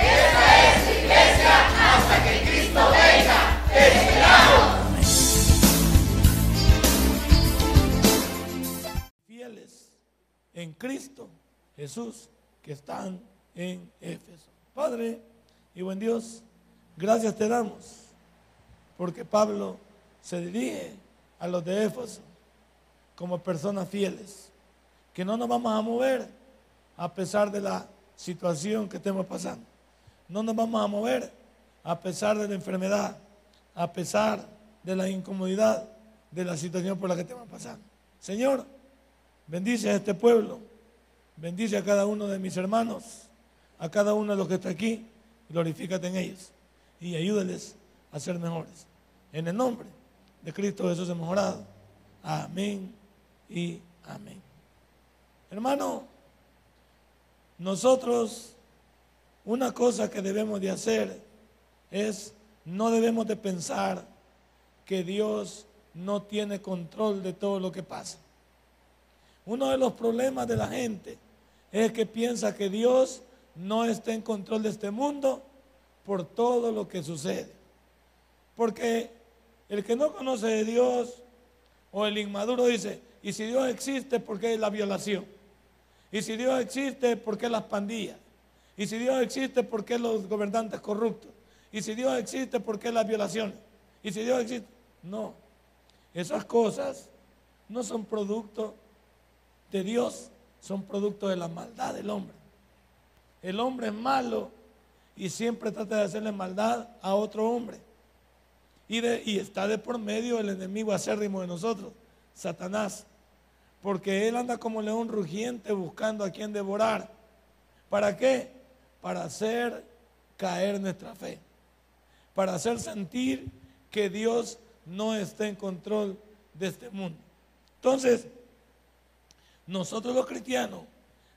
Esta es iglesia hasta que Cristo venga. ¡Te esperamos! Fieles en Cristo Jesús que están en Éfeso. Padre y buen Dios, gracias te damos porque Pablo se dirige a los de Éfeso como personas fieles, que no nos vamos a mover a pesar de la situación que estemos pasando. No nos vamos a mover a pesar de la enfermedad, a pesar de la incomodidad de la situación por la que estamos pasando. Señor, bendice a este pueblo, bendice a cada uno de mis hermanos, a cada uno de los que está aquí, glorifícate en ellos y ayúdales a ser mejores. En el nombre de Cristo Jesús hemos. Amén y amén. Hermano, nosotros una cosa que debemos de hacer es no debemos de pensar que Dios no tiene control de todo lo que pasa. Uno de los problemas de la gente es que piensa que Dios no está en control de este mundo por todo lo que sucede. Porque el que no conoce de Dios o el inmaduro dice, y si Dios existe, ¿por qué la violación? Y si Dios existe, ¿por qué las pandillas? Y si Dios existe, ¿por qué los gobernantes corruptos? Y si Dios existe, ¿por qué las violaciones? Y si Dios existe, no. Esas cosas no son producto de Dios, son producto de la maldad del hombre. El hombre es malo y siempre trata de hacerle maldad a otro hombre. Y, está de por medio el enemigo acérrimo de nosotros, Satanás. Porque él anda como león rugiente buscando a quien devorar. ¿Para qué? Para hacer caer nuestra fe, para hacer sentir que Dios no está en control de este mundo. Entonces, nosotros los cristianos,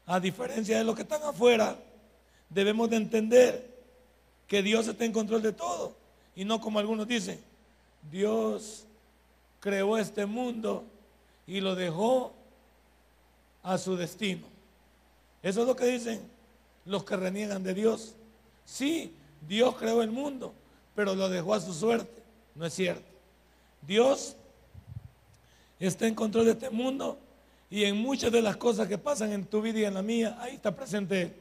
a diferencia de los que están afuera, debemos de entender que Dios está en control de todo y no como algunos dicen, Dios creó este mundo y lo dejó a su destino. Eso es lo que dicen los que reniegan de Dios. Sí, Dios creó el mundo, pero lo dejó a su suerte. No es cierto. Dios está en control de este mundo y en muchas de las cosas que pasan en tu vida y en la mía, ahí está presente Él.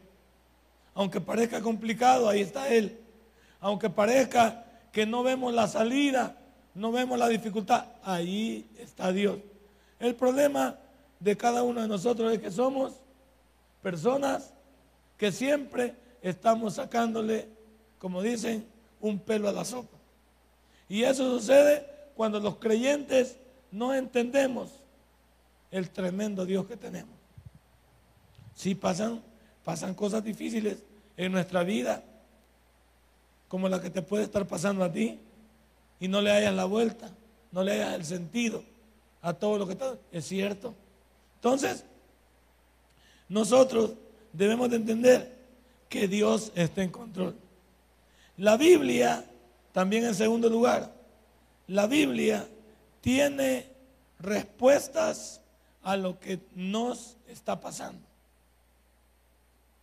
Aunque parezca complicado, ahí está Él. Aunque parezca que no vemos la salida, no vemos la dificultad, ahí está Dios. El problema de cada uno de nosotros es que somos personas que siempre estamos sacándole, como dicen, un pelo a la sopa. Y eso sucede cuando los creyentes no entendemos el tremendo Dios que tenemos. Sí pasan, pasan cosas difíciles en nuestra vida, como la que te puede estar pasando a ti, y no le hayas la vuelta, no le hayas el sentido a todo lo que está. Es cierto. Entonces, nosotros debemos de entender que Dios está en control. La Biblia, también en segundo lugar, la Biblia tiene respuestas a lo que nos está pasando.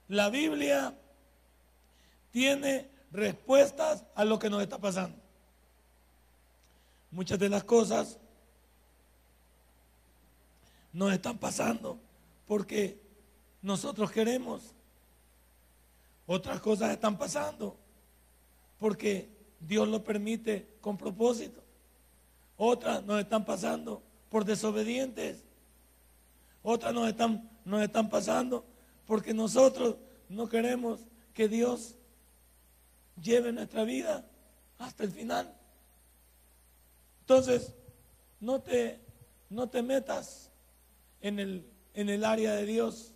La Biblia tiene respuestas a lo que nos está pasando. Muchas de las cosas nos están pasando porque nosotros queremos. Otras cosas están pasando porque Dios lo permite con propósito. Otras nos están pasando por desobedientes. Otras nos están, nos están pasando porque nosotros no queremos que Dios lleve nuestra vida hasta el final. Entonces, no te, no te metas en el, en el área de Dios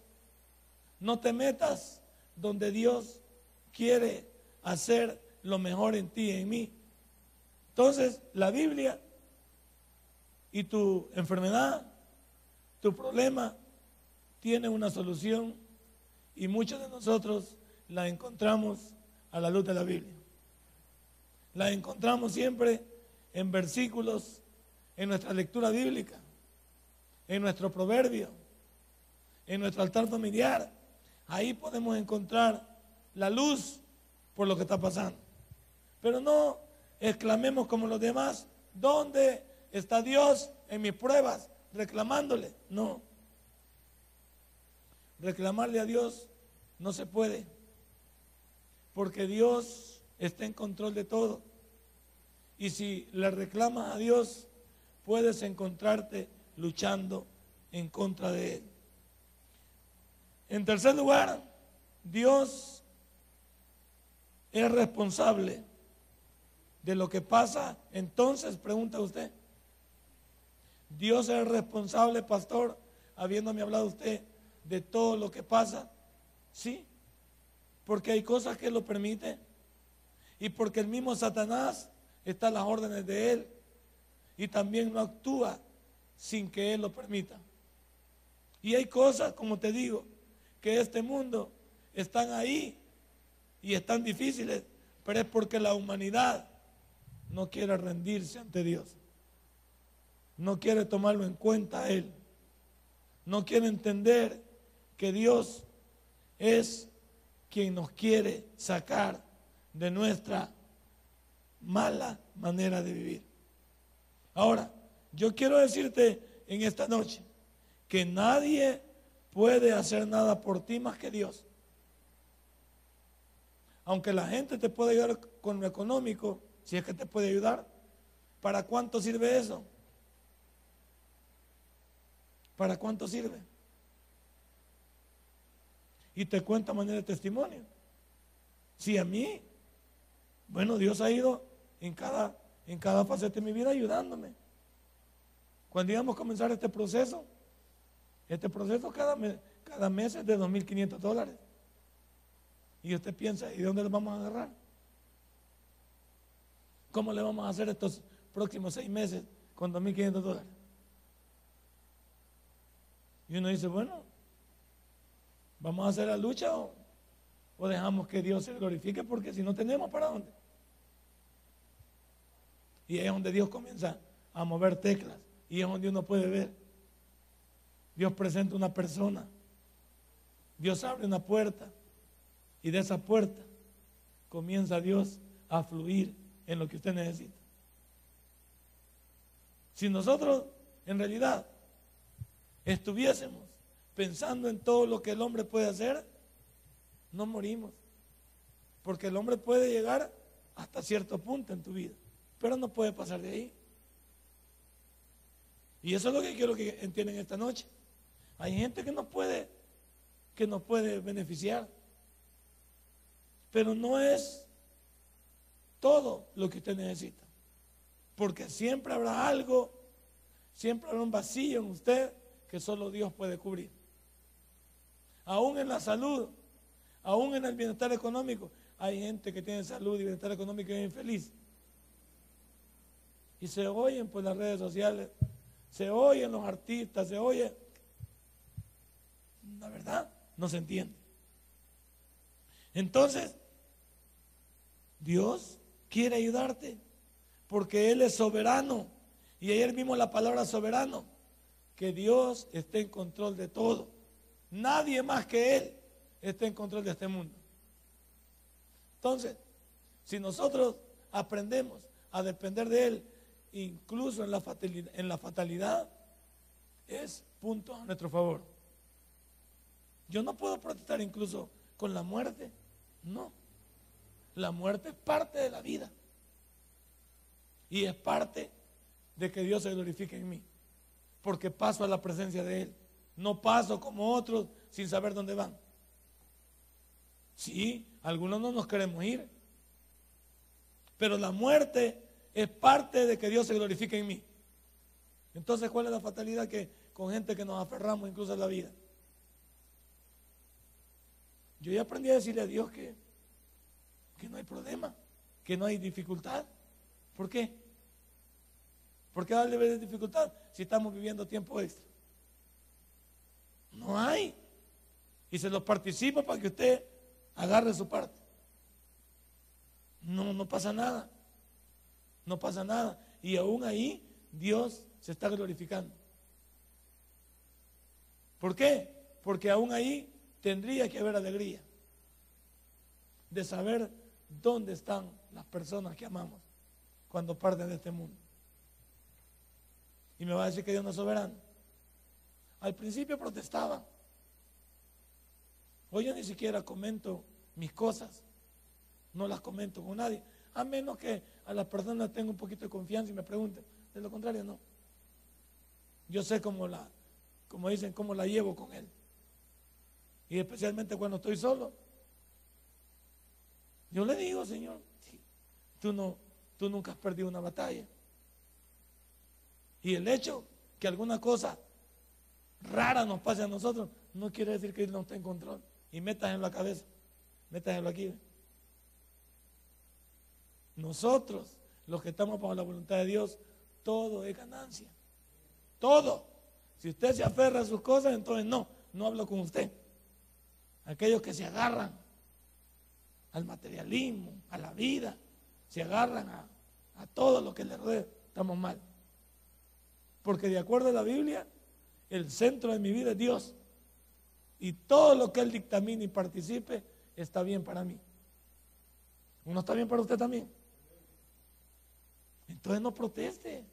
no te metas donde Dios quiere hacer lo mejor en ti y en mí. Entonces, la Biblia y tu enfermedad, tu problema, tiene una solución y muchos de nosotros la encontramos a la luz de la Biblia. La encontramos siempre en versículos, en nuestra lectura bíblica, en nuestro proverbio, en nuestro altar familiar. Ahí podemos encontrar la luz por lo que está pasando. Pero no exclamemos como los demás, ¿dónde está Dios en mis pruebas? Reclamándole. No. Reclamarle a Dios no se puede. Porque Dios está en control de todo. Y si le reclamas a Dios, puedes encontrarte luchando en contra de Él. En tercer lugar, Dios es responsable de lo que pasa. Entonces, pregunta usted, Dios es responsable, pastor, habiéndome hablado usted de todo lo que pasa. Sí, porque hay cosas que lo permiten y porque el mismo Satanás está a las órdenes de él y también no actúa sin que él lo permita. Y hay cosas, como te digo, que este mundo están ahí y están difíciles, pero es porque la humanidad no quiere rendirse ante Dios. No quiere tomarlo en cuenta a Él. No quiere entender que Dios es quien nos quiere sacar de nuestra mala manera de vivir. Ahora, yo quiero decirte en esta noche que nadie puede hacer nada por ti más que Dios. Aunque la gente te puede ayudar con lo económico, si es que te puede ayudar, ¿para cuánto sirve eso? ¿Para cuánto sirve? Y te cuenta manera de testimonio. Si a mí, bueno, Dios ha ido en cada, en cada de mi vida ayudándome. Cuando íbamos a comenzar este proceso, este proceso cada mes, cada mes es de 2.500 dólares. Y usted piensa, ¿y de dónde lo vamos a agarrar? ¿Cómo le vamos a hacer estos próximos seis meses con 2.500 dólares? Y uno dice, bueno, ¿vamos a hacer la lucha o, o dejamos que Dios se glorifique? Porque si no tenemos, ¿para dónde? Y es donde Dios comienza a mover teclas. Y es donde uno puede ver. Dios presenta una persona. Dios abre una puerta. Y de esa puerta comienza Dios a fluir en lo que usted necesita. Si nosotros en realidad estuviésemos pensando en todo lo que el hombre puede hacer, no morimos. Porque el hombre puede llegar hasta cierto punto en tu vida, pero no puede pasar de ahí. Y eso es lo que quiero que entiendan esta noche. Hay gente que no puede, que nos puede beneficiar, pero no es todo lo que usted necesita. Porque siempre habrá algo, siempre habrá un vacío en usted que solo Dios puede cubrir. Aún en la salud, aún en el bienestar económico, hay gente que tiene salud y bienestar económico y es infeliz. Y se oyen por las redes sociales, se oyen los artistas, se oye. La verdad, no se entiende. Entonces, Dios quiere ayudarte porque Él es soberano. Y ayer vimos la palabra soberano, que Dios esté en control de todo. Nadie más que Él está en control de este mundo. Entonces, si nosotros aprendemos a depender de Él, incluso en la en la fatalidad es punto a nuestro favor. Yo no puedo protestar incluso con la muerte. No. La muerte es parte de la vida. Y es parte de que Dios se glorifique en mí. Porque paso a la presencia de Él. No paso como otros sin saber dónde van. Sí, algunos no nos queremos ir. Pero la muerte es parte de que Dios se glorifique en mí. Entonces, ¿cuál es la fatalidad que con gente que nos aferramos incluso a la vida? Yo ya aprendí a decirle a Dios que problema, que no hay dificultad. ¿Por qué? ¿Por qué darle de dificultad si estamos viviendo tiempo extra? No hay. Y se los participa para que usted agarre su parte. No, no pasa nada. No pasa nada. Y aún ahí Dios se está glorificando. ¿Por qué? Porque aún ahí tendría que haber alegría de saber dónde están las personas que amamos cuando parten de este mundo. Y me va a decir que Dios no es soberano. Al principio protestaban. Hoy yo ni siquiera comento mis cosas. No las comento con nadie. A menos que a las personas tenga un poquito de confianza y me pregunten. De lo contrario, no. Yo sé cómo la, como dicen, cómo la llevo con él. Y especialmente cuando estoy solo. Yo le digo, Señor, tú, no, tú nunca has perdido una batalla. Y el hecho que alguna cosa rara nos pase a nosotros no quiere decir que no esté en control. Y metas en la cabeza, metas en aquí. Nosotros, los que estamos bajo la voluntad de Dios, todo es ganancia. Todo. Si usted se aferra a sus cosas, entonces no, no hablo con usted. Aquellos que se agarran al materialismo, a la vida, se agarran a, todo lo que le rodea, estamos mal. Porque de acuerdo a la Biblia, el centro de mi vida es Dios. Y todo lo que Él dictamine y participe está bien para mí. ¿Uno está bien para usted también? Entonces no proteste,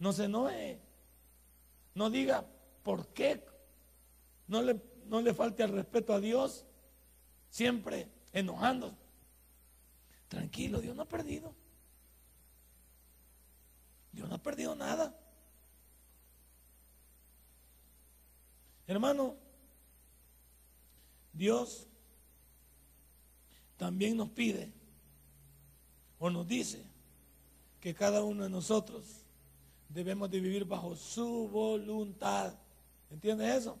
no se enoje, no diga por qué, no le, no le falte el respeto a Dios, siempre enojando. Tranquilo, Dios no ha perdido. Dios no ha perdido nada. Hermano, Dios también nos pide o nos dice que cada uno de nosotros debemos de vivir bajo su voluntad. ¿Entiendes eso?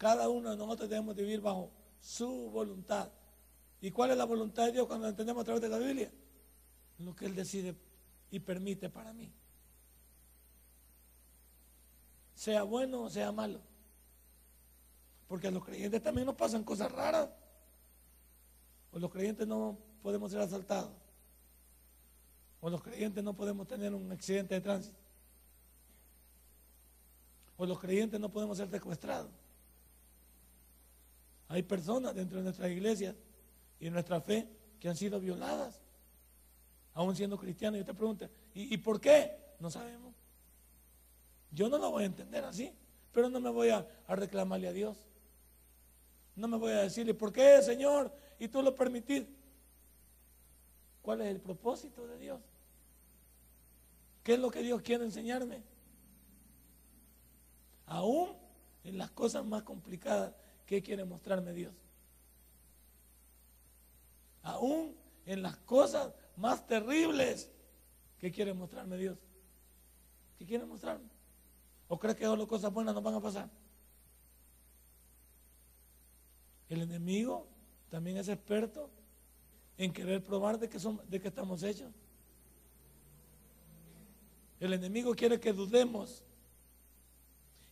Cada uno de nosotros debemos de vivir bajo su voluntad. ¿Y cuál es la voluntad de Dios cuando entendemos a través de la Biblia? Lo que Él decide y permite para mí. Sea bueno o sea malo. Porque a los creyentes también nos pasan cosas raras. O los creyentes no podemos ser asaltados. O los creyentes no podemos tener un accidente de tránsito. O los creyentes no podemos ser secuestrados. Hay personas dentro de nuestra iglesia y de nuestra fe que han sido violadas, aún siendo cristianos. Y usted pregunta, ¿y, ¿y por qué? No sabemos. Yo no lo voy a entender así, pero no me voy a, reclamarle a Dios. No me voy a decirle, ¿por qué, Señor? Y tú lo permitís. ¿Cuál es el propósito de Dios? ¿Qué es lo que Dios quiere enseñarme? Aún en las cosas más complicadas ¿Qué quiere mostrarme Dios? Aún en las cosas más terribles, ¿qué quiere mostrarme Dios? ¿Qué quiere mostrarme? ¿O crees que solo cosas buenas nos van a pasar? El enemigo también es experto en querer probar de que, son, de que estamos hechos. El enemigo quiere que dudemos.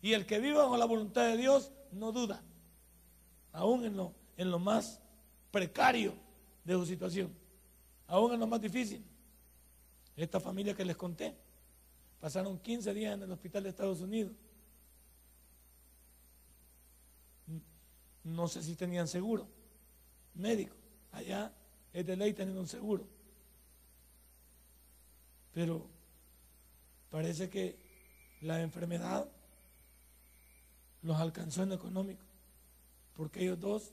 Y el que vive bajo la voluntad de Dios no duda aún en lo, más precario de su situación, aún en lo más difícil. Esta familia que les conté, pasaron 15 días en el hospital de Estados Unidos. No sé si tenían seguro médico. Allá es de ley tener un seguro. Pero parece que la enfermedad los alcanzó en lo económico porque ellos dos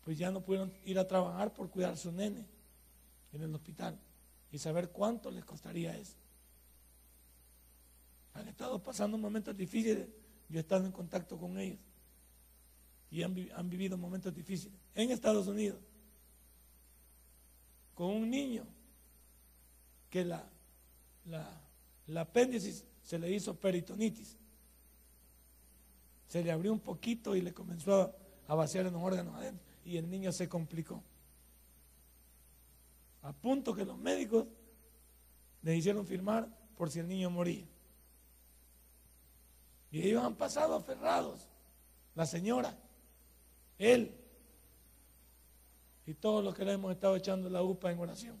pues ya no pudieron ir a trabajar por cuidar a su nene en el hospital y saber cuánto les costaría eso. Han estado pasando momentos difíciles, yo he estado en contacto con ellos y han, vivido momentos difíciles en Estados Unidos con un niño que la, la, la se le hizo peritonitis. Se le abrió un poquito y le comenzó a a vaciar en los órganos adentro y el niño se complicó. A punto que los médicos le hicieron firmar por si el niño moría. Y ellos han pasado aferrados. La señora, él y todos los que le hemos estado echando la upa en oración.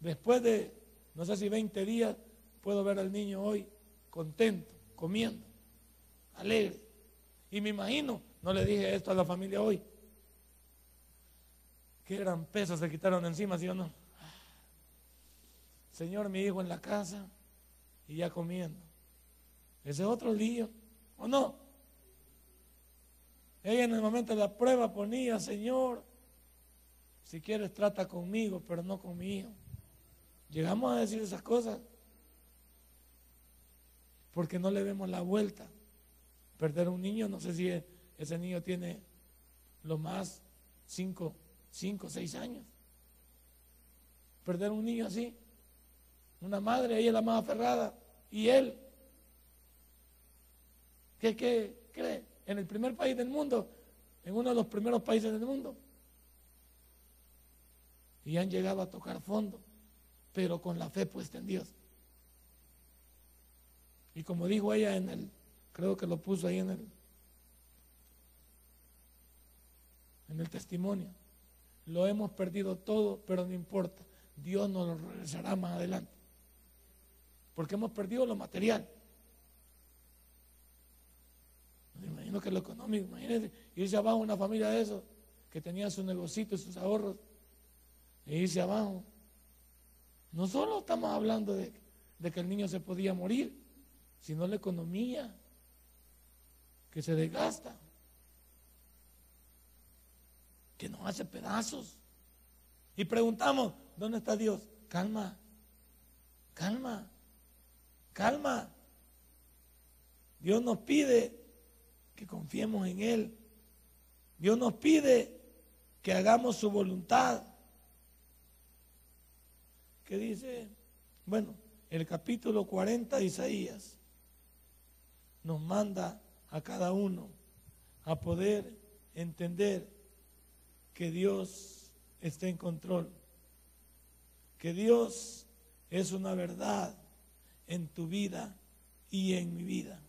Después de, no sé si 20 días, puedo ver al niño hoy contento, comiendo, alegre. Y me imagino, no le dije esto a la familia hoy, qué gran peso se quitaron encima, ¿sí o no? Señor, mi hijo en la casa y ya comiendo. Ese es otro lío, ¿o no? Ella en el momento de la prueba ponía, Señor, si quieres trata conmigo, pero no con mi hijo. Llegamos a decir esas cosas porque no le vemos la vuelta. Perder un niño, no sé si ese niño tiene lo más cinco, cinco, seis años. Perder un niño así. Una madre, ella la más aferrada. Y él, ¿qué, qué cree? En el primer país del mundo, en uno de los primeros países del mundo. Y han llegado a tocar fondo, pero con la fe puesta en Dios. Y como dijo ella en el, creo que lo puso ahí en el, en el testimonio, lo hemos perdido todo, pero no importa, Dios nos lo regresará más adelante. Porque hemos perdido lo material. Imagino que lo económico, imagínense, irse abajo una familia de esos que tenía su negocito y sus ahorros, e irse abajo. No solo estamos hablando de, de que el niño se podía morir, sino la economía que se desgasta, que nos hace pedazos. Y preguntamos, ¿dónde está Dios? Calma, calma, calma. Dios nos pide que confiemos en Él. Dios nos pide que hagamos su voluntad. ¿Qué dice? Bueno, el capítulo 40 de Isaías nos manda a cada uno a poder entender que Dios está en control, que Dios es una verdad en tu vida y en mi vida.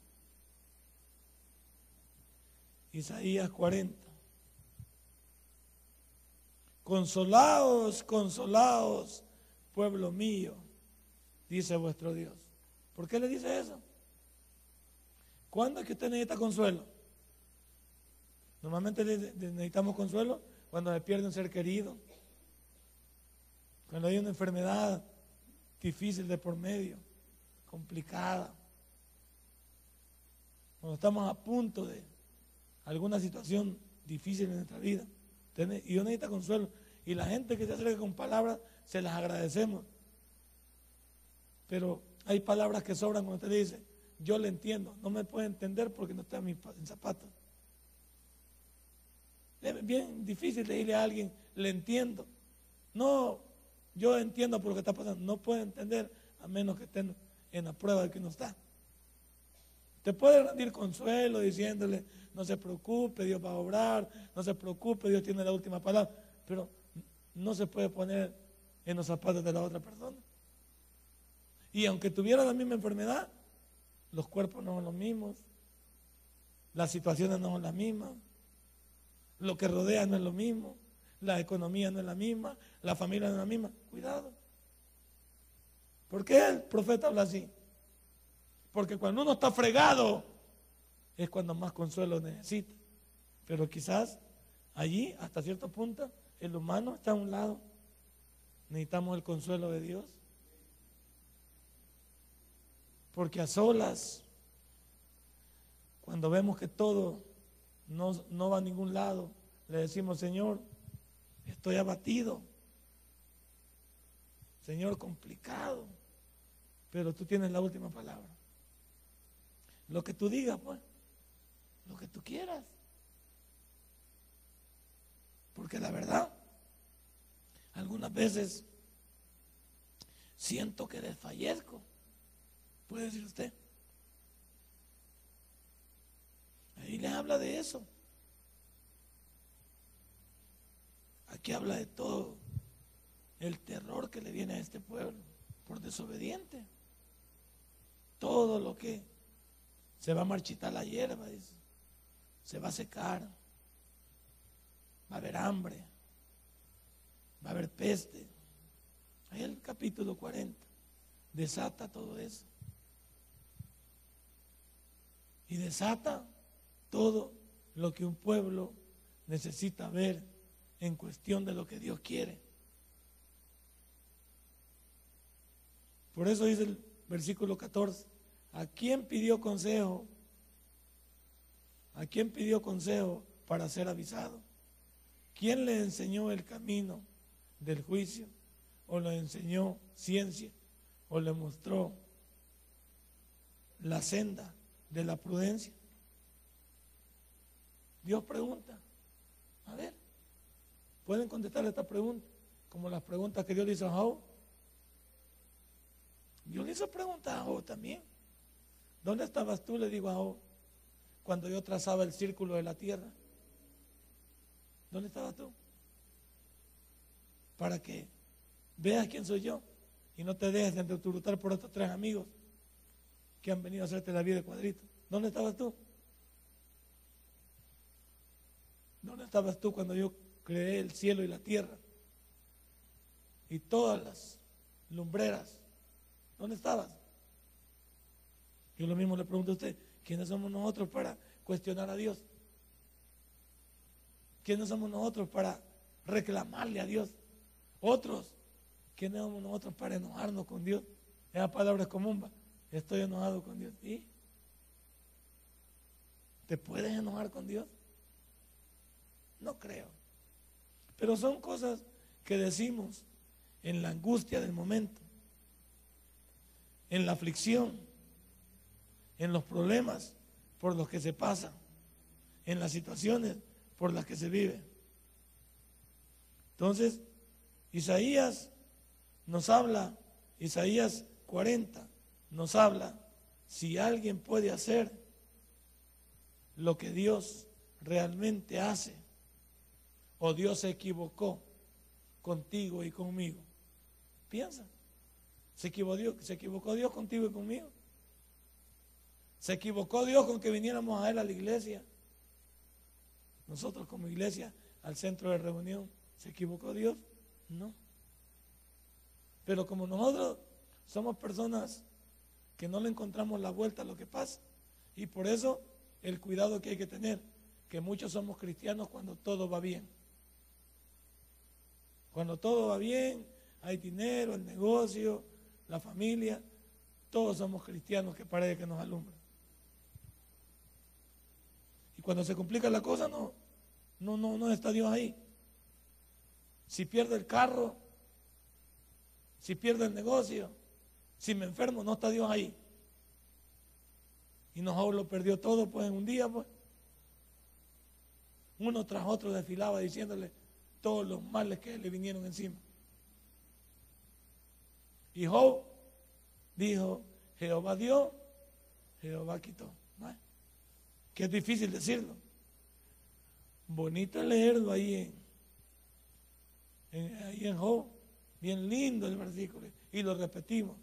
Isaías 40. Consolaos, consolaos, pueblo mío, dice vuestro Dios. ¿Por qué le dice eso? ¿Cuándo es que usted necesita consuelo? Normalmente necesitamos consuelo cuando se pierde un ser querido, cuando hay una enfermedad difícil de por medio, complicada, cuando estamos a punto de alguna situación difícil en nuestra vida. Y yo necesito consuelo. Y la gente que se acerca con palabras, se las agradecemos. Pero hay palabras que sobran cuando usted dice, yo le entiendo, no me puede entender porque no está en zapatos. Es bien difícil decirle a alguien, le entiendo. No, yo entiendo por lo que está pasando. No puede entender a menos que estén en la prueba de que no está. Te puede rendir consuelo diciéndole, no se preocupe, Dios va a obrar, no se preocupe, Dios tiene la última palabra, pero no se puede poner en los zapatos de la otra persona. Y aunque tuviera la misma enfermedad, los cuerpos no son los mismos, las situaciones no son las mismas, lo que rodea no es lo mismo, la economía no es la misma, la familia no es la misma. Cuidado. ¿Por qué el profeta habla así? Porque cuando uno está fregado, es cuando más consuelo necesita. Pero quizás allí, hasta cierto punto, el humano está a un lado. Necesitamos el consuelo de Dios. Porque a solas, cuando vemos que todo no, no va a ningún lado, le decimos, Señor, estoy abatido. Señor, complicado. Pero tú tienes la última palabra. Lo que tú digas, pues. Lo que tú quieras. Porque la verdad, algunas veces siento que desfallezco. ¿Puede decir usted? Ahí le habla de eso. Aquí habla de todo. el terror que le viene a este pueblo por desobediente. Todo lo que se va a marchitar la hierba, se va a secar, va a haber hambre, va a haber peste. Ahí el capítulo 40 desata todo eso. Y desata todo lo que un pueblo necesita ver en cuestión de lo que Dios quiere. Por eso dice el versículo 14, ¿a quién pidió consejo? ¿A quién pidió consejo para ser avisado? ¿Quién le enseñó el camino del juicio? ¿O le enseñó ciencia? ¿O le mostró la senda de la prudencia? Dios pregunta. A ver, ¿pueden contestar esta pregunta? Como las preguntas que Dios le hizo a Job. Dios le hizo preguntas a Job también. ¿Dónde estabas tú? Le digo a Job, cuando yo trazaba el círculo de la tierra. ¿Dónde estabas tú? Para que veas quién soy yo y no te dejes de por estos tres amigos que han venido a hacerte la vida de cuadrito. ¿Dónde estabas tú? ¿Dónde estabas tú cuando yo creé el cielo y la tierra? Y todas las lumbreras. ¿Dónde estabas? Yo lo mismo le pregunto a usted, ¿quiénes somos nosotros para cuestionar a Dios? ¿Quiénes somos nosotros para reclamarle a Dios? Otros, ¿quiénes somos nosotros para enojarnos con Dios? Esa palabra es común, estoy enojado con Dios. ¿Y? ¿Te puedes enojar con Dios? No creo. Pero son cosas que decimos en la angustia del momento, en la aflicción, en los problemas por los que se pasan, en las situaciones por las que se vive. Entonces, Isaías nos habla, Isaías 40 nos habla, si alguien puede hacer lo que Dios realmente hace, o Dios se equivocó contigo y conmigo. Piensa. ¿Se equivocó, Dios, ¿Se equivocó Dios contigo y conmigo? ¿Se equivocó Dios con que viniéramos a Él a la iglesia? Nosotros como iglesia al centro de reunión. ¿Se equivocó Dios? No. Pero como nosotros somos personas que no le encontramos la vuelta a lo que pasa. Y por eso el cuidado que hay que tener, que muchos somos cristianos cuando todo va bien. Cuando todo va bien, hay dinero, el negocio, la familia, todos somos cristianos que parece que nos alumbran. Y cuando se complica la cosa, no, no, no, no está Dios ahí. Si pierdo el carro, si pierdo el negocio, si me enfermo, no está Dios ahí. Y nos lo perdió todo pues en un día, pues. Uno tras otro desfilaba diciéndole, todos los males que le vinieron encima. Y Job dijo, Jehová dio, Jehová quitó. Que es difícil decirlo. Bonito leerlo ahí en, ahí en Job. Bien lindo el versículo. Y lo repetimos.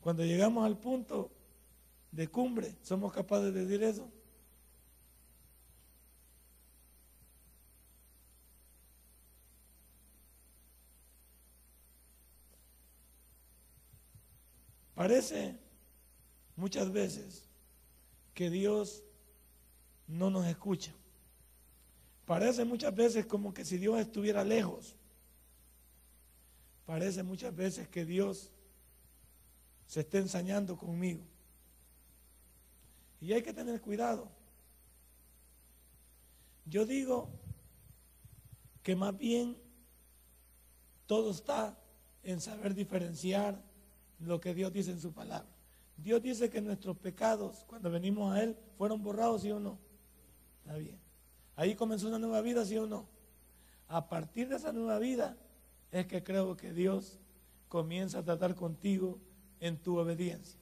Cuando llegamos al punto de cumbre, somos capaces de decir eso. Parece muchas veces que Dios no nos escucha. Parece muchas veces como que si Dios estuviera lejos. Parece muchas veces que Dios se está ensañando conmigo. Y hay que tener cuidado. Yo digo que más bien todo está en saber diferenciar lo que Dios dice en su palabra. Dios dice que nuestros pecados, cuando venimos a Él, fueron borrados, ¿sí o no? Está bien. Ahí comenzó una nueva vida, ¿sí o no? A partir de esa nueva vida es que creo que Dios comienza a tratar contigo en tu obediencia.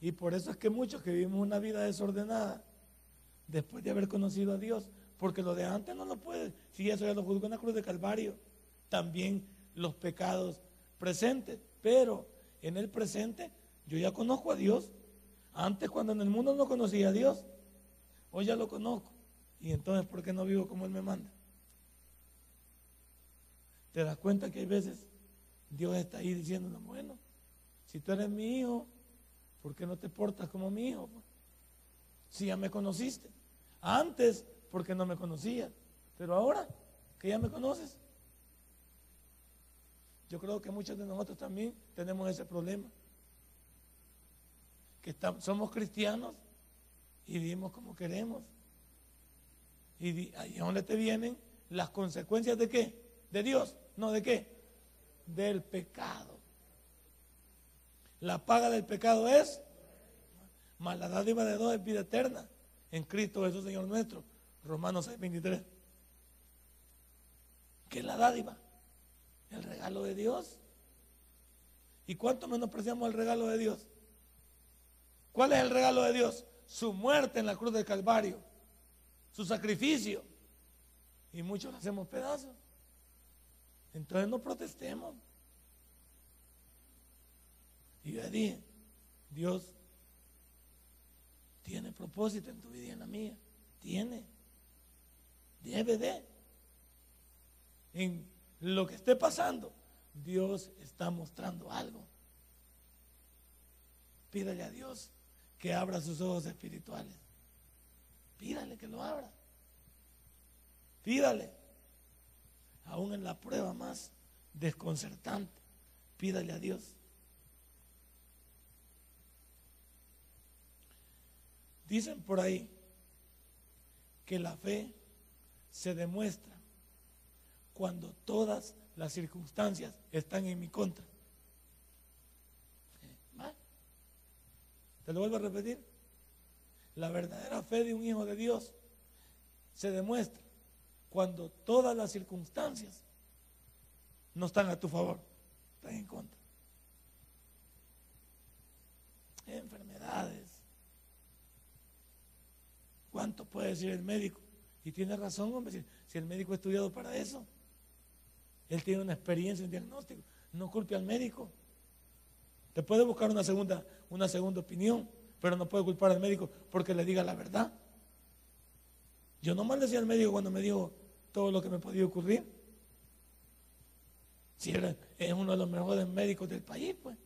Y por eso es que muchos que vivimos una vida desordenada, después de haber conocido a Dios, porque lo de antes no lo puede. Si eso ya lo juzgó en la cruz de Calvario, también los pecados presentes. Pero en el presente yo ya conozco a Dios. Antes cuando en el mundo no conocía a Dios, hoy ya lo conozco. Y entonces, ¿por qué no vivo como Él me manda? ¿Te das cuenta que hay veces Dios está ahí diciéndonos, bueno, si tú eres mi hijo, ¿por qué no te portas como mi hijo? Si ya me conociste. Antes, porque no me conocías. Pero ahora que ya me conoces, yo creo que muchos de nosotros también tenemos ese problema. Que somos cristianos y vivimos como queremos. Y ahí es donde te vienen las consecuencias de qué? De Dios, no de qué? Del pecado. La paga del pecado es, más la dádiva de Dios es vida eterna en Cristo Jesús Señor nuestro. Romanos 6, 23. ¿Qué es la dádiva? El regalo de Dios. ¿Y cuánto menospreciamos el regalo de Dios? ¿Cuál es el regalo de Dios? Su muerte en la cruz del Calvario, su sacrificio. Y muchos lo hacemos pedazos. Entonces no protestemos. Y yo dije, Dios tiene propósito en tu vida y en la mía. Tiene. Debe de. En lo que esté pasando, Dios está mostrando algo. Pídale a Dios que abra sus ojos espirituales. Pídale que lo abra. Pídale. Aún en la prueba más desconcertante, pídale a Dios. Dicen por ahí que la fe se demuestra cuando todas las circunstancias están en mi contra. Te lo vuelvo a repetir. La verdadera fe de un hijo de Dios se demuestra cuando todas las circunstancias no están a tu favor, están en contra. Enfermedades. ¿Cuánto puede decir el médico? Y tiene razón, hombre, si, el médico ha estudiado para eso. Él tiene una experiencia en diagnóstico. No culpe al médico. Te puede buscar una segunda, una segunda opinión, pero no puede culpar al médico porque le diga la verdad. Yo no le decía al médico cuando me dijo todo lo que me podía ocurrir. Si es uno de los mejores médicos del país, pues.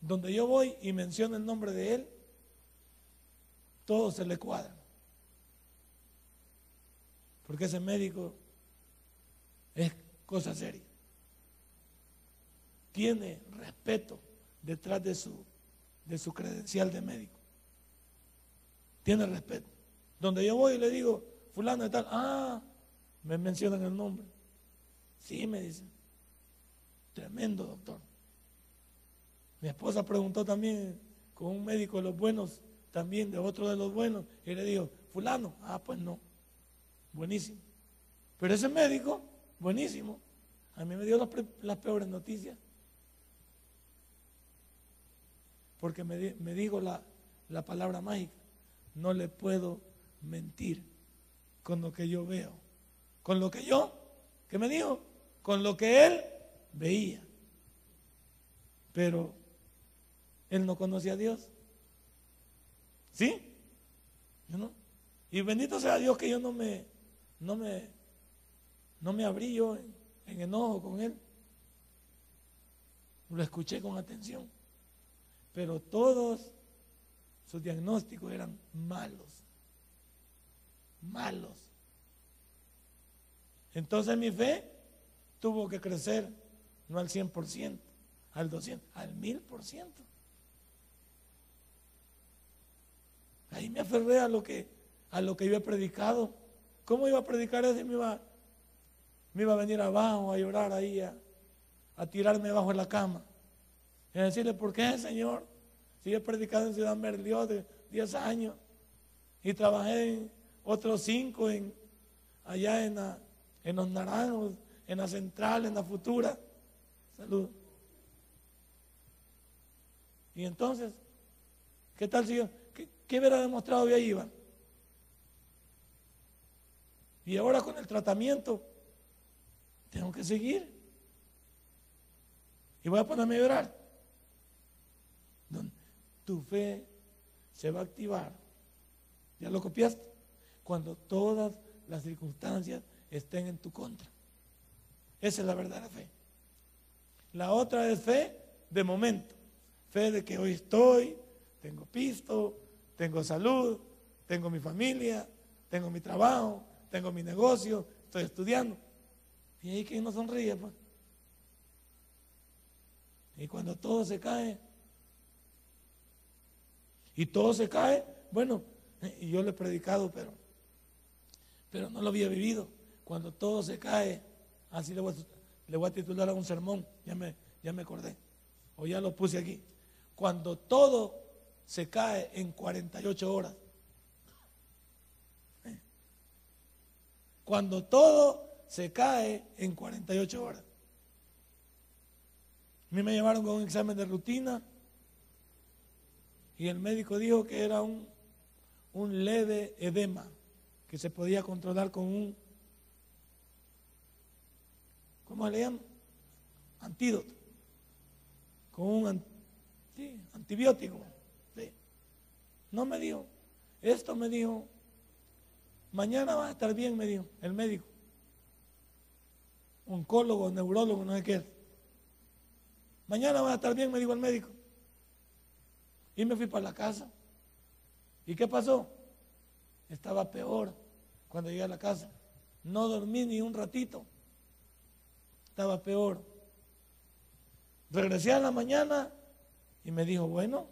Donde yo voy y menciono el nombre de él, todo se le cuadra. Porque ese médico es cosa seria. Tiene respeto detrás de su, de su credencial de médico. Tiene respeto. Donde yo voy y le digo, fulano de tal, ah, me mencionan el nombre. Sí, me dicen. Tremendo doctor. Mi esposa preguntó también con un médico de los buenos, también de otro de los buenos, y le dijo, fulano, ah, pues no. Buenísimo. Pero ese médico buenísimo. A mí me dio las, peores noticias. Porque me, dijo la, la palabra mágica. No le puedo mentir con lo que yo veo. Con lo que yo, ¿qué me dijo? Con lo que él veía. Pero él no conocía a Dios. ¿Sí? No. Y bendito sea Dios que yo no me, no me no me abrí yo en, enojo con él. Lo escuché con atención. Pero todos sus diagnósticos eran malos. Malos. Entonces mi fe tuvo que crecer no al 100%, al 200%, al 1000%. Ahí me aferré a lo que a lo que yo he predicado. ¿Cómo iba a predicar eso? Me iba me iba a venir abajo a llorar ahí, a, tirarme abajo en la cama. Y a decirle, ¿por qué, Señor? Si yo he predicado en Ciudad Merlió de 10 años y trabajé en otros 5 en, allá en, en los naranjos, en la central, en la futura. Salud. Y entonces, ¿qué tal si yo, qué, hubiera demostrado de ahí, Iván? Y ahora con el tratamiento, tengo que seguir. Y voy a ponerme a llorar. Tu fe se va a activar. ¿Ya lo copiaste? Cuando todas las circunstancias estén en tu contra. Esa es la verdadera fe. La otra es fe de momento. Fe de que hoy estoy, tengo pisto, tengo salud, tengo mi familia, tengo mi trabajo, tengo mi negocio, estoy estudiando. Y ahí que no sonríe, pues. Y cuando todo se cae, y todo se cae, bueno, y yo lo he predicado, pero, pero no lo había vivido. Cuando todo se cae, así le voy a, le voy a titular a un sermón, ya me, ya me acordé, o ya lo puse aquí. Cuando todo se cae en 48 horas. Cuando todo se cae en 48 horas. A mí me llevaron con un examen de rutina y el médico dijo que era un, un leve edema que se podía controlar con un, ¿cómo le llaman? Antídoto, con un antibiótico. No me dijo, esto me dijo, mañana va a estar bien, me dijo el médico. Oncólogo, neurólogo, no sé qué. Mañana va a estar bien, me dijo el médico. Y me fui para la casa. ¿Y qué pasó? Estaba peor cuando llegué a la casa. No dormí ni un ratito. Estaba peor. Regresé a la mañana y me dijo, bueno,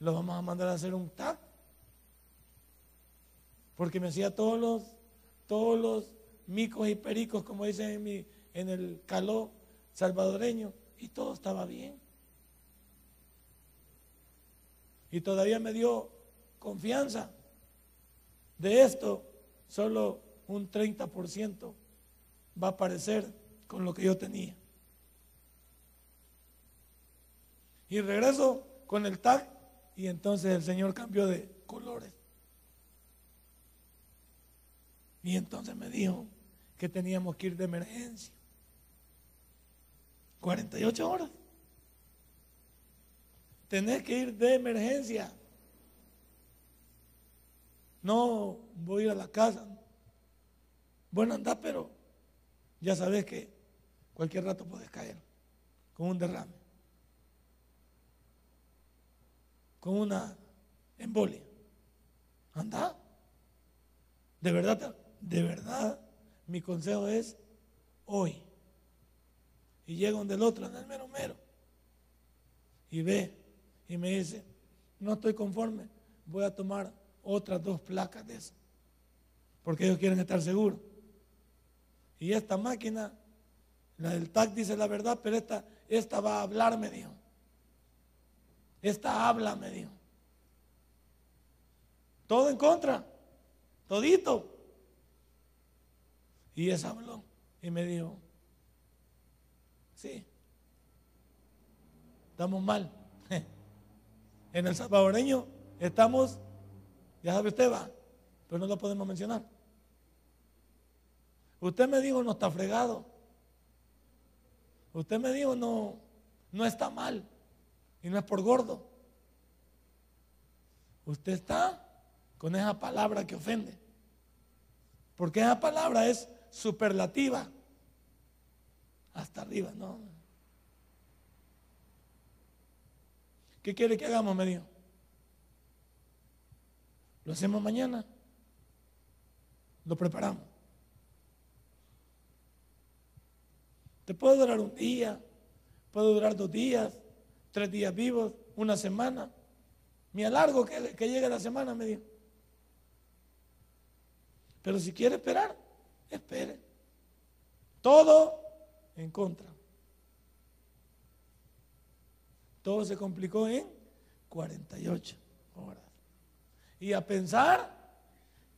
lo vamos a mandar a hacer un TAC. Porque me hacía todos los, todos los micos y pericos, como dicen en, mi, en el caló salvadoreño, y todo estaba bien. Y todavía me dio confianza. De esto, solo un 30% va a aparecer con lo que yo tenía. Y regreso con el tag y entonces el Señor cambió de colores. Y entonces me dijo que teníamos que ir de emergencia. 48 horas. Tenés que ir de emergencia. No voy a ir a la casa. Bueno, anda, pero ya sabes que cualquier rato puedes caer con un derrame, con una embolia. Anda. De verdad, de verdad, mi consejo es hoy. Y llega donde el otro, en el mero mero. Y ve y me dice, no estoy conforme, voy a tomar otras dos placas de eso. Porque ellos quieren estar seguros. Y esta máquina, la del TAC dice la verdad, pero esta, esta va a hablar, me dijo. Esta habla, me dijo. Todo en contra, todito. Y esa habló y me dijo, sí, estamos mal. En el salvadoreño estamos, ya sabe usted va, pero no lo podemos mencionar. Usted me dijo no está fregado. Usted me dijo no, no está mal. Y no es por gordo. Usted está con esa palabra que ofende. Porque esa palabra es superlativa. Hasta arriba, no. ¿Qué quiere que hagamos? Me dijo. Lo hacemos mañana. Lo preparamos. Te puede durar un día, puede durar dos días, tres días vivos, una semana. Me alargo que, que llegue la semana, me dijo. Pero si quiere esperar, espere. Todo en contra. Todo se complicó en 48 horas. Y a pensar,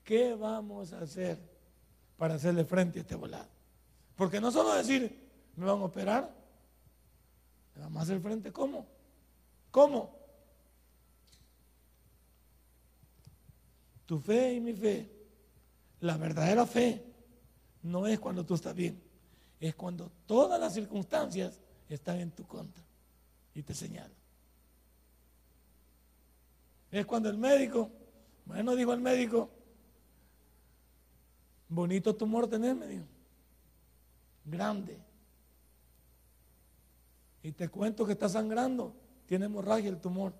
¿qué vamos a hacer para hacerle frente a este volado? Porque no solo decir, me van a operar, me vamos a hacer frente, ¿cómo? ¿Cómo? Tu fe y mi fe La verdadera fe no es cuando tú estás bien, es cuando todas las circunstancias están en tu contra y te señalan. Es cuando el médico, bueno, dijo el médico, bonito tumor tener, me dijo, grande. Y te cuento que está sangrando, tiene hemorragia el tumor.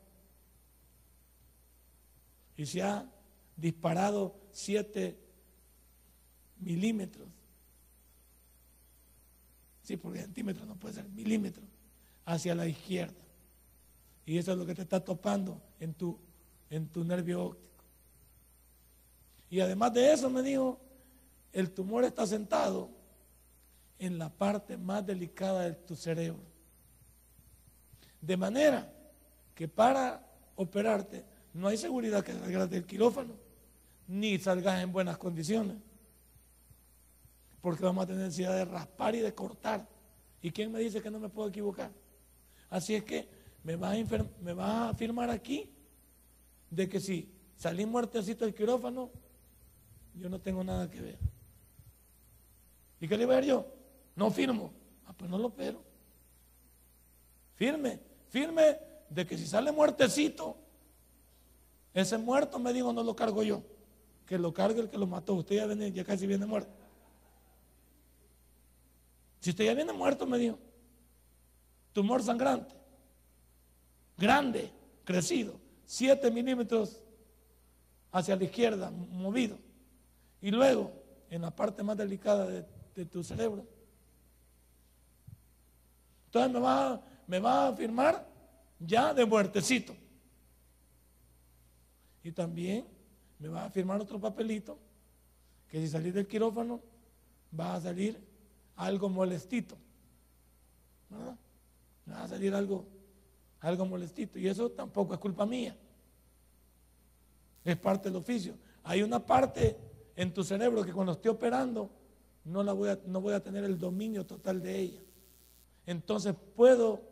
Y se ha disparado 7 milímetros. Sí, porque centímetros no puede ser, milímetros, hacia la izquierda. Y eso es lo que te está topando en tu, en tu nervio óptico. Y además de eso me dijo, el tumor está sentado en la parte más delicada de tu cerebro. De manera que para operarte no hay seguridad que salgas del quirófano, ni salgas en buenas condiciones. Porque vamos a tener necesidad de raspar y de cortar. ¿Y quién me dice que no me puedo equivocar? Así es que me vas a, me a afirmar aquí de que si salí muertecito del quirófano, yo no tengo nada que ver. ¿Y qué le voy a ver yo? No firmo. Ah, pues no lo pero. Firme, firme de que si sale muertecito, ese muerto me dijo no lo cargo yo, que lo cargue el que lo mató. Usted ya, viene, ya casi viene muerto. Si usted ya viene muerto, me dijo, tumor sangrante, grande, crecido, 7 milímetros hacia la izquierda, movido. Y luego, en la parte más delicada de, tu cerebro. Entonces me va, me va a firmar ya de muertecito. Y también me va a firmar otro papelito que si salís del quirófano va a salir algo molestito. ¿Verdad? Va a salir algo, algo molestito. Y eso tampoco es culpa mía. Es parte del oficio. Hay una parte en tu cerebro que cuando esté operando no, la voy a, no voy a tener el dominio total de ella. Entonces puedo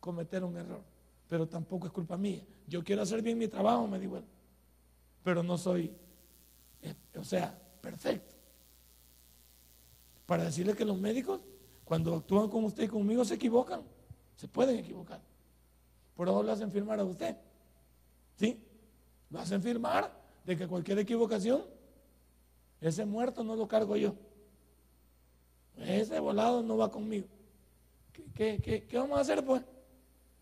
cometer un error, pero tampoco es culpa mía. Yo quiero hacer bien mi trabajo, me digo pero no soy, eh, o sea, perfecto. Para decirle que los médicos, cuando actúan con usted y conmigo, se equivocan. Se pueden equivocar. Por eso lo hacen firmar a usted. ¿Sí? Lo hacen firmar de que cualquier equivocación, ese muerto no lo cargo yo. Ese volado no va conmigo. ¿Qué, qué, qué vamos a hacer pues?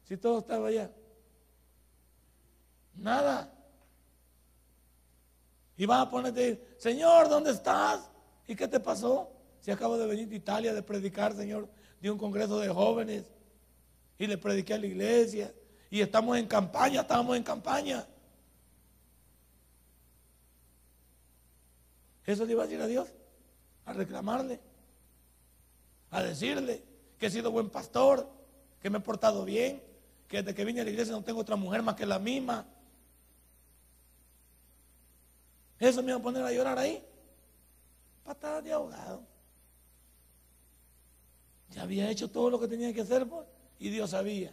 Si todo estaba allá. Nada. Y vas a ponerte, Señor, ¿dónde estás? ¿Y qué te pasó? Si acabo de venir de Italia de predicar, Señor, de un congreso de jóvenes. Y le prediqué a la iglesia. Y estamos en campaña, estamos en campaña. Eso le iba a decir a Dios, a reclamarle, a decirle que he sido buen pastor, que me he portado bien, que desde que vine a la iglesia no tengo otra mujer más que la misma, eso me iba a poner a llorar ahí. Patada de ahogado. Ya había hecho todo lo que tenía que hacer pues, y Dios sabía.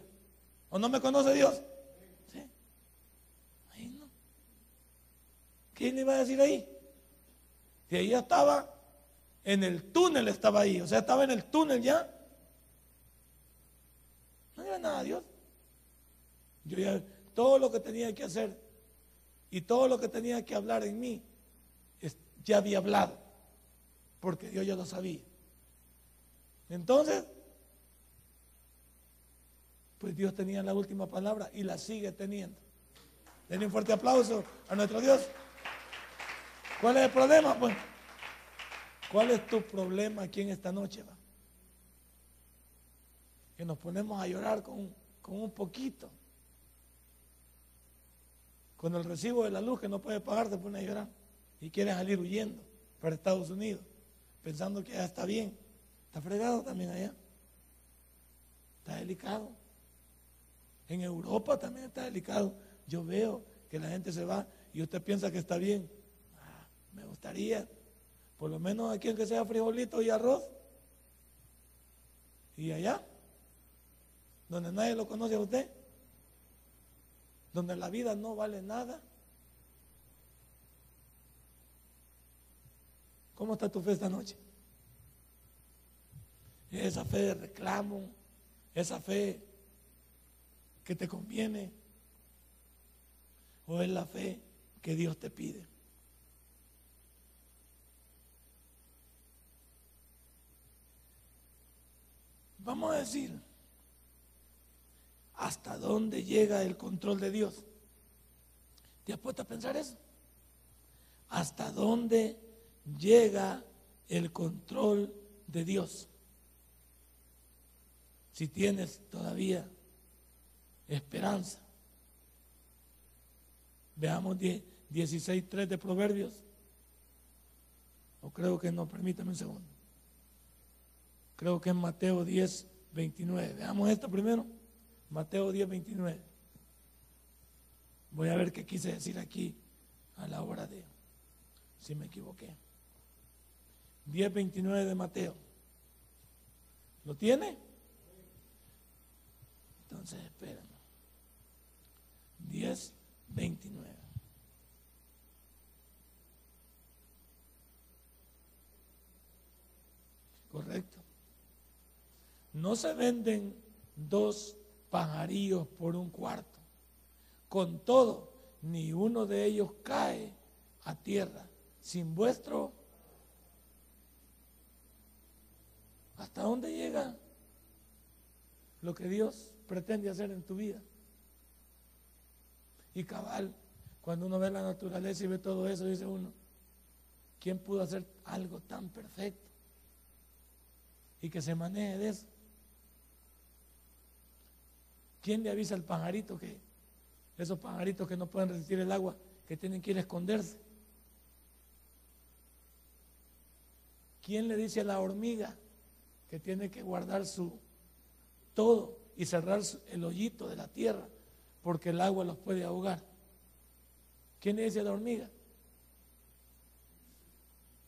¿O no me conoce Dios? ¿Sí? Ahí no. ¿Quién le iba a decir ahí? Si ella estaba en el túnel, estaba ahí. O sea, estaba en el túnel ya. No había nada Dios. Yo ya, todo lo que tenía que hacer y todo lo que tenía que hablar en mí, ya había hablado, porque Dios ya lo sabía. Entonces, pues Dios tenía la última palabra y la sigue teniendo. Denle un fuerte aplauso a nuestro Dios. ¿Cuál es el problema? Pues, ¿cuál es tu problema aquí en esta noche? Va? Que nos ponemos a llorar con, con un poquito. Con el recibo de la luz que no puede pagar, se pone a llorar y quiere salir huyendo para Estados Unidos, pensando que ya está bien. Está fregado también allá. Está delicado. En Europa también está delicado. Yo veo que la gente se va y usted piensa que está bien. Ah, me gustaría, por lo menos aquí que sea frijolito y arroz. Y allá, donde nadie lo conoce a usted donde la vida no vale nada. ¿Cómo está tu fe esta noche? Esa fe de reclamo, esa fe que te conviene, o es la fe que Dios te pide. Vamos a decir, ¿hasta dónde llega el control de Dios? ¿Te has puesto a pensar eso? ¿Hasta dónde llega el control de Dios? Si tienes todavía esperanza. Veamos 16.3 de Proverbios. O creo que no, permítame un segundo. Creo que es Mateo 10, 29. Veamos esto primero. Mateo 10, 29. Voy a ver qué quise decir aquí a la hora de, si me equivoqué. 10, 29 de Mateo. ¿Lo tiene? Entonces espérenme. 10, 29. Correcto. No se venden dos pajarillos por un cuarto. Con todo, ni uno de ellos cae a tierra sin vuestro... ¿Hasta dónde llega lo que Dios pretende hacer en tu vida? Y cabal, cuando uno ve la naturaleza y ve todo eso, dice uno, ¿quién pudo hacer algo tan perfecto? Y que se maneje de eso. ¿Quién le avisa al pajarito que esos pajaritos que no pueden resistir el agua, que tienen que ir a esconderse? ¿Quién le dice a la hormiga que tiene que guardar su todo y cerrar el hoyito de la tierra porque el agua los puede ahogar? ¿Quién le dice a la hormiga?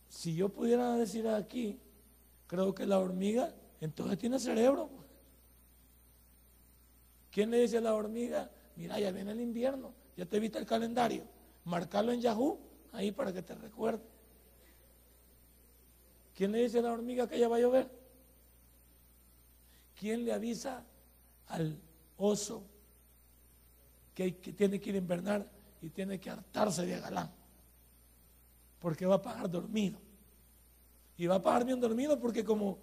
Si yo pudiera decir aquí, creo que la hormiga entonces tiene cerebro. ¿Quién le dice a la hormiga? Mira, ya viene el invierno, ya te viste el calendario, marcarlo en Yahoo, ahí para que te recuerde. ¿Quién le dice a la hormiga que ya va a llover? ¿Quién le avisa al oso que, tiene que ir a invernar y tiene que hartarse de galán? Porque va a pagar dormido. Y va a pagar bien dormido porque como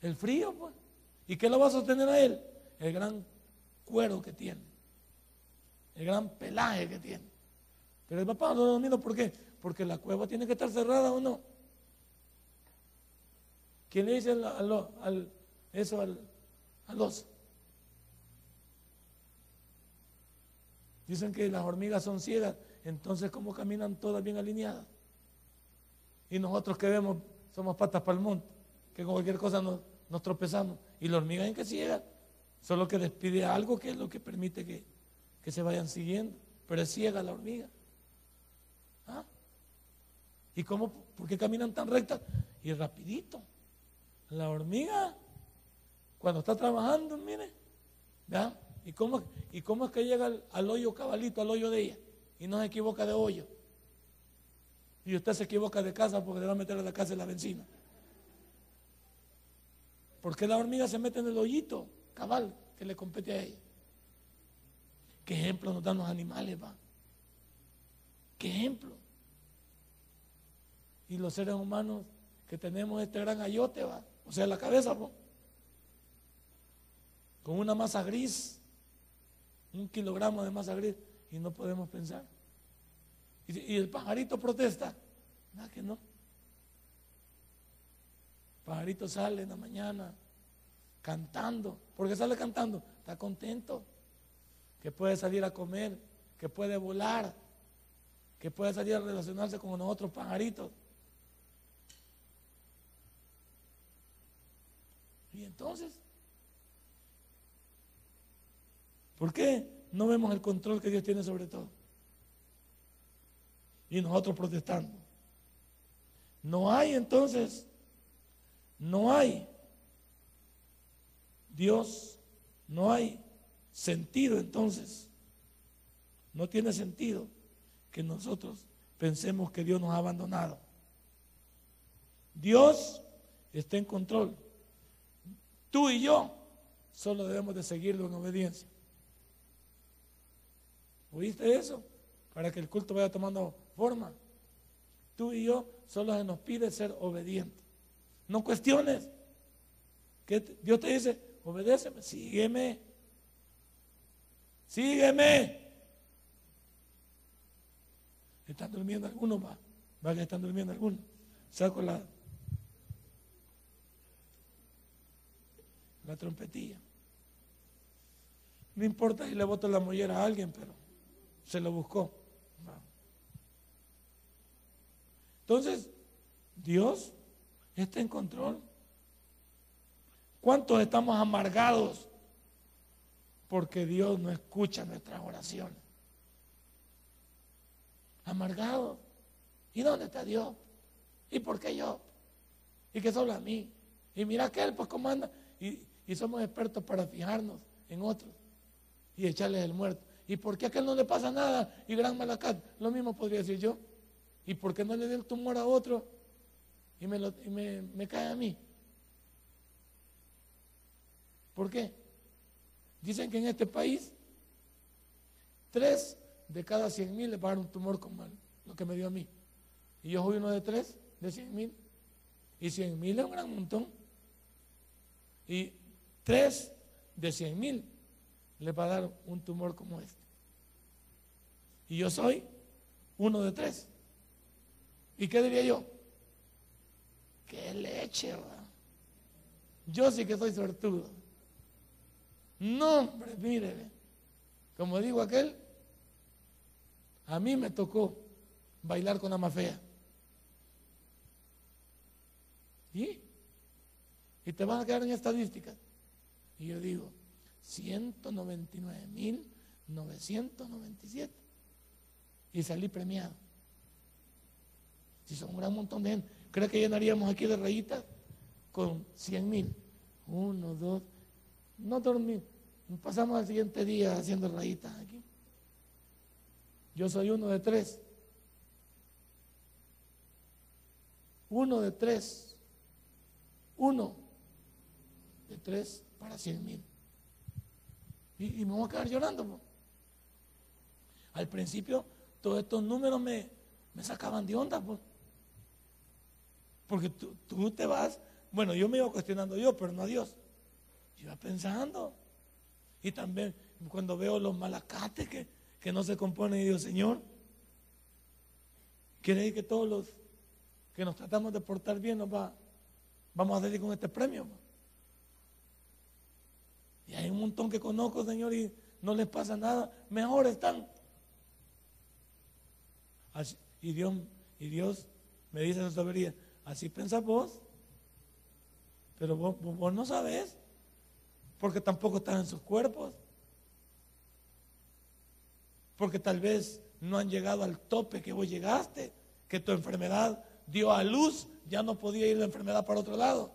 el frío, pues. ¿Y qué lo va a sostener a él? El gran cuero que tiene, el gran pelaje que tiene. Pero el papá no dormido, ¿por qué? Porque la cueva tiene que estar cerrada o no. ¿Quién le dice eso al oso? Dicen que las hormigas son ciegas, entonces ¿cómo caminan todas bien alineadas? Y nosotros que vemos somos patas para el monte, que con cualquier cosa nos, tropezamos. Y la hormiga en que ciega Solo que despide algo que es lo que permite que, se vayan siguiendo. Pero es ciega la hormiga. ¿Ah? ¿Y cómo? ¿Por qué caminan tan rectas? Y rapidito. La hormiga, cuando está trabajando, mire, ¿ya? ¿Y cómo, ¿Y cómo es que llega al, hoyo cabalito, al hoyo de ella? Y no se equivoca de hoyo. Y usted se equivoca de casa porque le va a meter a la casa en la benzina. ¿Por qué la hormiga se mete en el hoyito? cabal que le compete a ella. ¿Qué ejemplo nos dan los animales, va? ¿Qué ejemplo? Y los seres humanos que tenemos este gran ayote, va, o sea, la cabeza, ¿no? con una masa gris, un kilogramo de masa gris, y no podemos pensar. Y, el pajarito protesta, nada que no. El pajarito sale en la mañana, cantando. ¿Por qué sale cantando? Está contento. Que puede salir a comer, que puede volar, que puede salir a relacionarse con otros pajaritos. Y entonces, ¿por qué no vemos el control que Dios tiene sobre todo? Y nosotros protestando. No hay entonces, no hay Dios, no hay sentido entonces, no tiene sentido que nosotros pensemos que Dios nos ha abandonado. Dios está en control. Tú y yo solo debemos de seguirlo en obediencia. ¿Oíste eso? Para que el culto vaya tomando forma. Tú y yo solo se nos pide ser obedientes. No cuestiones. Que Dios te dice, obedéceme, sígueme. Sígueme. Están durmiendo algunos, va. Va que están durmiendo algunos. Saco la, la trompetilla. No importa si le boto la mollera a alguien, pero se lo buscó. Entonces, Dios está en control. ¿Cuántos estamos amargados porque Dios no escucha nuestras oraciones? Amargados. ¿Y dónde está Dios? ¿Y por qué yo? ¿Y qué solo a mí? Y mira que él pues comanda. Y, y somos expertos para fijarnos en otros y echarles el muerto. ¿Y por qué a aquel no le pasa nada? Y gran malacat, lo mismo podría decir yo. ¿Y por qué no le dé el tumor a otro y me, me, cae a mí? ¿Por qué? Dicen que en este país, tres de cada cien mil le dar un tumor como lo que me dio a mí. Y yo soy uno de tres de cien mil. Y cien mil es un gran montón. Y tres de cien mil le va a dar un tumor como este. Y yo soy uno de tres. ¿Y qué diría yo? ¡Qué leche! Yo sí que soy sortudo. No, hombre, mire, como digo aquel, a mí me tocó bailar con la más fea. ¿Y? Y te van a quedar en estadísticas. Y yo digo, 199.997. Y salí premiado. Si son un gran montón de gente, ¿cree que llenaríamos aquí de rayitas? Con 100 mil. Uno, dos. No dormir. Pasamos al siguiente día haciendo rayitas aquí. Yo soy uno de tres. Uno de tres. Uno de tres para 100 Y, me voy a quedar llorando. Al principio, todos estos números me, sacaban de onda. Porque tú, te vas, bueno, yo me iba cuestionando yo, pero no a Dios. Yo iba pensando. Y también cuando veo los malacates que, que no se componen, y digo, Señor, quiere decir que todos los que nos tratamos de portar bien nos va, vamos a salir con este premio. Y hay un montón que conozco, Señor, y no les pasa nada. Mejor están. y, Dios, me dice en su sabiduría, así pensás vos, pero vos, vos, no sabés, porque tampoco están en sus cuerpos. Porque tal vez no han llegado al tope que vos llegaste, que tu enfermedad dio a luz, ya no podía ir la enfermedad para otro lado.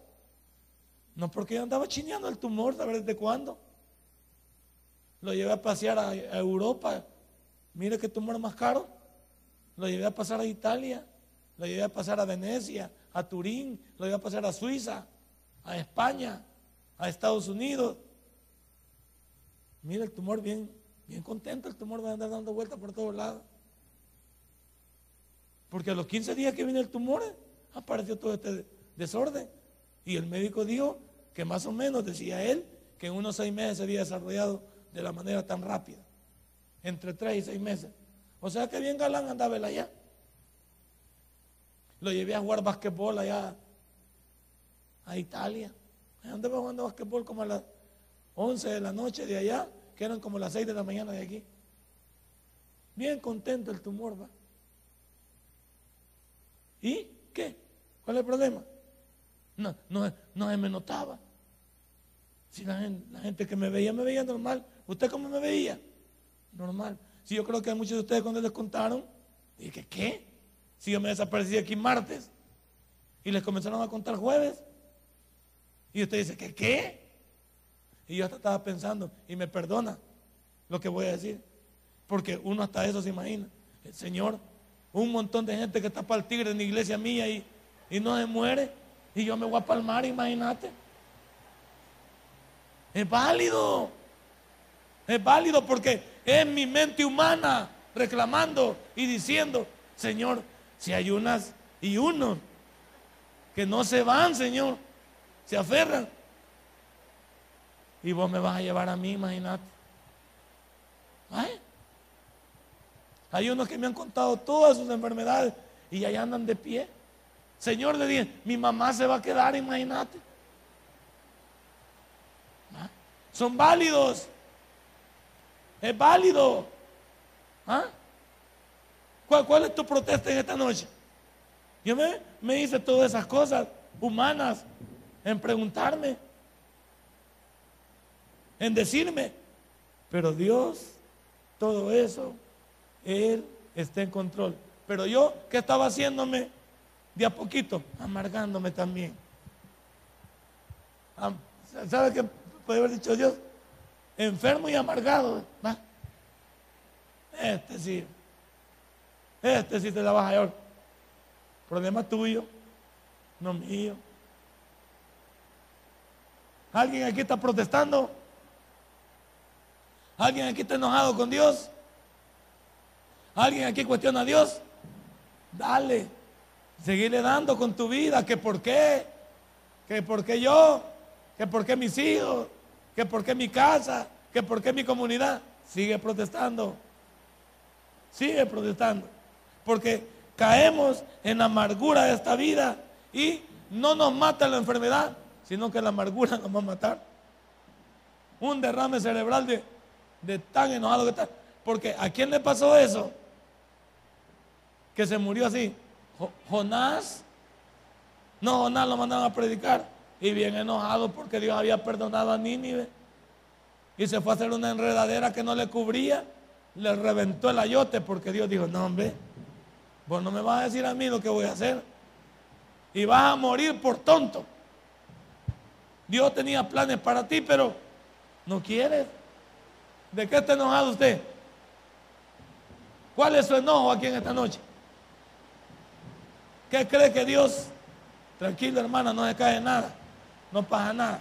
No, porque yo andaba chineando el tumor, ¿sabes desde cuándo? Lo llevé a pasear a, Europa. Mire qué tumor más caro. Lo llevé a pasar a Italia. Lo llevé a pasar a Venecia, a Turín. Lo llevé a pasar a Suiza, a España, a Estados Unidos. Mire el tumor bien, bien contento. El tumor va a andar dando vueltas por todos lados. Porque a los 15 días que viene el tumor, apareció todo este desorden. Y el médico dijo que más o menos, decía él, que en unos seis meses se había desarrollado de la manera tan rápida. Entre tres y seis meses. O sea que bien galán andaba él allá. Lo llevé a jugar basquetbol allá a Italia. Andaba jugando basquetbol como a las 11 de la noche de allá, que eran como las 6 de la mañana de aquí. Bien contento el tumor, va. ¿Y qué? ¿Cuál es el problema? No, no, se me notaba. Si la gente, que me veía, me veía normal. ¿Usted cómo me veía? Normal. Si yo creo que muchos de ustedes cuando les contaron, dije, ¿qué? Si yo me desaparecí aquí martes y les comenzaron a contar jueves. Y usted dice, ¿qué qué? Y yo hasta estaba pensando, y me perdona lo que voy a decir, porque uno hasta eso se imagina. El Señor, un montón de gente que está para el tigre en la iglesia mía y, y no se muere. Y yo me voy a palmar, imagínate. Es válido. Es válido porque es mi mente humana reclamando y diciendo, Señor, si hay unas y unos que no se van, Señor, se aferran. Y vos me vas a llevar a mí, imagínate. Hay unos que me han contado todas sus enfermedades y ahí andan de pie. Señor, le dije, mi mamá se va a quedar, imagínate. ¿Ah? Son válidos. Es válido. ¿Ah? ¿Cuál, es tu protesta en esta noche? Yo me, me hice todas esas cosas humanas en preguntarme, en decirme, pero Dios, todo eso, Él está en control. Pero yo, ¿qué estaba haciéndome? De a poquito, amargándome también. ¿Sabe qué puede haber dicho Dios? Enfermo y amargado. Este sí. Este sí te la vas a. Problema tuyo, no mío. ¿Alguien aquí está protestando? ¿Alguien aquí está enojado con Dios? ¿Alguien aquí cuestiona a Dios? Dale. Seguirle dando con tu vida. Que por qué. Que por qué yo. Que por qué mis hijos. Que por qué mi casa. Que por qué mi comunidad. Sigue protestando. Sigue protestando. Porque caemos en la amargura de esta vida y no nos mata la enfermedad, sino que la amargura nos va a matar. Un derrame cerebral de, de tan enojado que está. Porque ¿a quién le pasó eso? que se murió así. Jonás, no, Jonás lo mandaron a predicar y bien enojado porque Dios había perdonado a Nínive y se fue a hacer una enredadera que no le cubría, le reventó el ayote porque Dios dijo, no hombre, vos no me vas a decir a mí lo que voy a hacer y vas a morir por tonto. Dios tenía planes para ti, pero no quieres. ¿De qué está enojado usted? ¿Cuál es su enojo aquí en esta noche? ¿Qué cree que Dios? Tranquilo, hermana, no se cae nada. No pasa nada.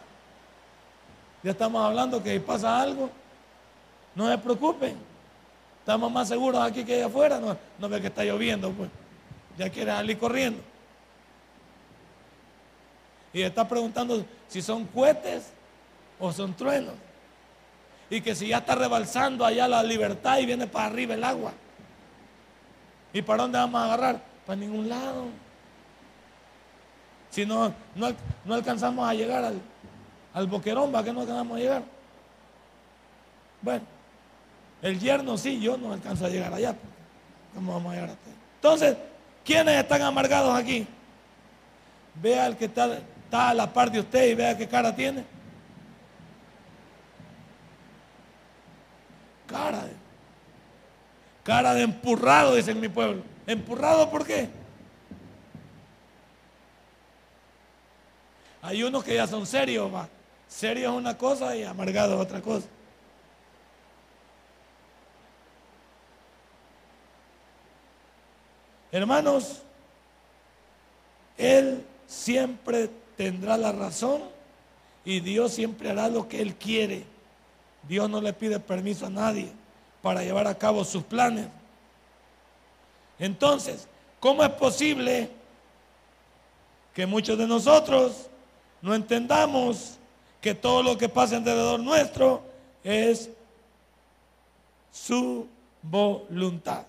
Ya estamos hablando que si pasa algo, no se preocupen. Estamos más seguros aquí que allá afuera. No, no ve que está lloviendo, pues. Ya quiere salir corriendo. Y está preguntando si son cohetes o son truenos. Y que si ya está rebalsando allá la libertad y viene para arriba el agua. ¿Y para dónde vamos a agarrar? Para ningún lado. Si no, no, alcanzamos a llegar al, al boquerón, ¿para qué no alcanzamos a llegar? Bueno, el yerno sí, yo no alcanzo a llegar allá. ¿Cómo vamos a llegar Entonces, ¿quiénes están amargados aquí? Vea el que está, está a la par de usted y vea qué cara tiene. Cara de, cara de empurrado, dicen mi pueblo. ¿Empurrado por qué? Hay unos que ya son serios, va. Serio es una cosa y amargado es otra cosa. Hermanos, Él siempre tendrá la razón y Dios siempre hará lo que Él quiere. Dios no le pide permiso a nadie para llevar a cabo sus planes. Entonces, ¿cómo es posible que muchos de nosotros no entendamos que todo lo que pasa alrededor nuestro es su voluntad?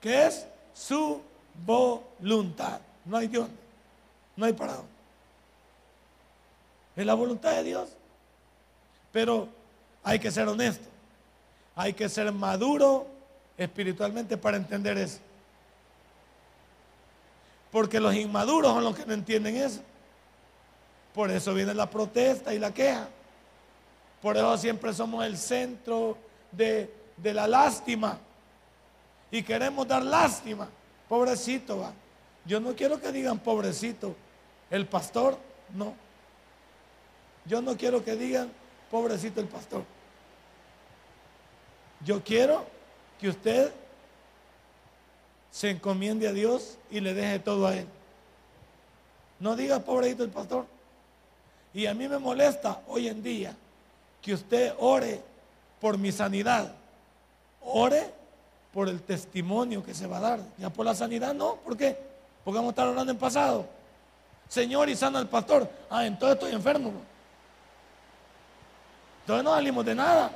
¿Qué es? Su voluntad. No hay Dios, no hay parado. Es la voluntad de Dios. Pero hay que ser honesto, hay que ser maduro espiritualmente para entender eso. Porque los inmaduros son los que no entienden eso. Por eso viene la protesta y la queja. Por eso siempre somos el centro de, la lástima. Y queremos dar lástima. Pobrecito, va. Yo no quiero que digan pobrecito. El pastor, no. Yo no quiero que digan pobrecito el pastor. Yo quiero que usted se encomiende a Dios y le deje todo a Él. No diga pobrecito el pastor. Y a mí me molesta hoy en día que usted ore por mi sanidad. Ore por el testimonio que se va a dar. Ya por la sanidad no. ¿Por qué? Porque vamos a estar hablando en pasado. Señor, y sana al pastor. Ah, entonces estoy enfermo. Entonces no salimos de nada.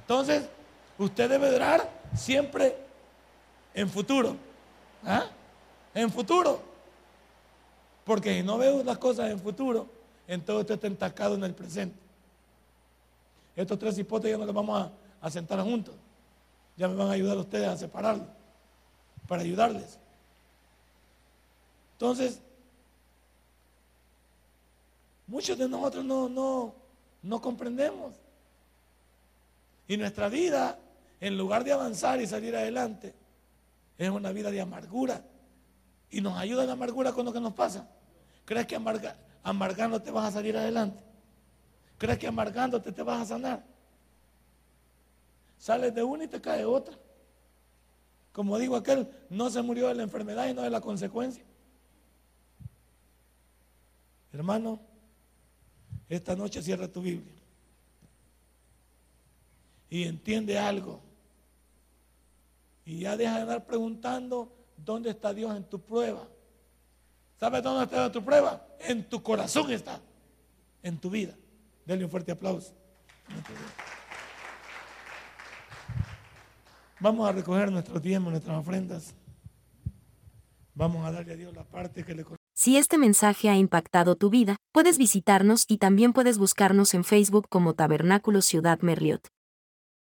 Entonces, usted debe orar siempre en futuro. ¿Ah? En futuro. Porque si no veo las cosas en futuro, entonces usted está entacado en el presente. Estos tres hipótesis ya no los vamos a, a sentar juntos. Ya me van a ayudar ustedes a separarlos. Para ayudarles. Entonces, muchos de nosotros no, no, no comprendemos. Y nuestra vida, en lugar de avanzar y salir adelante, es una vida de amargura. Y nos ayuda la amargura con lo que nos pasa. ¿Crees que amarga, amargándote vas a salir adelante? ¿Crees que amargándote te vas a sanar? Sales de una y te cae otra. Como digo aquel, no se murió de la enfermedad y no de la consecuencia. Hermano, esta noche cierra tu Biblia y entiende algo. Y ya deja de andar preguntando dónde está Dios en tu prueba. ¿Sabes dónde está tu prueba? En tu corazón está, en tu vida. Denle un fuerte aplauso. Vamos a recoger nuestros tiempos, nuestras ofrendas. Vamos a darle a Dios la parte que le Si este mensaje ha impactado tu vida, puedes visitarnos y también puedes buscarnos en Facebook como Tabernáculo Ciudad Merliot.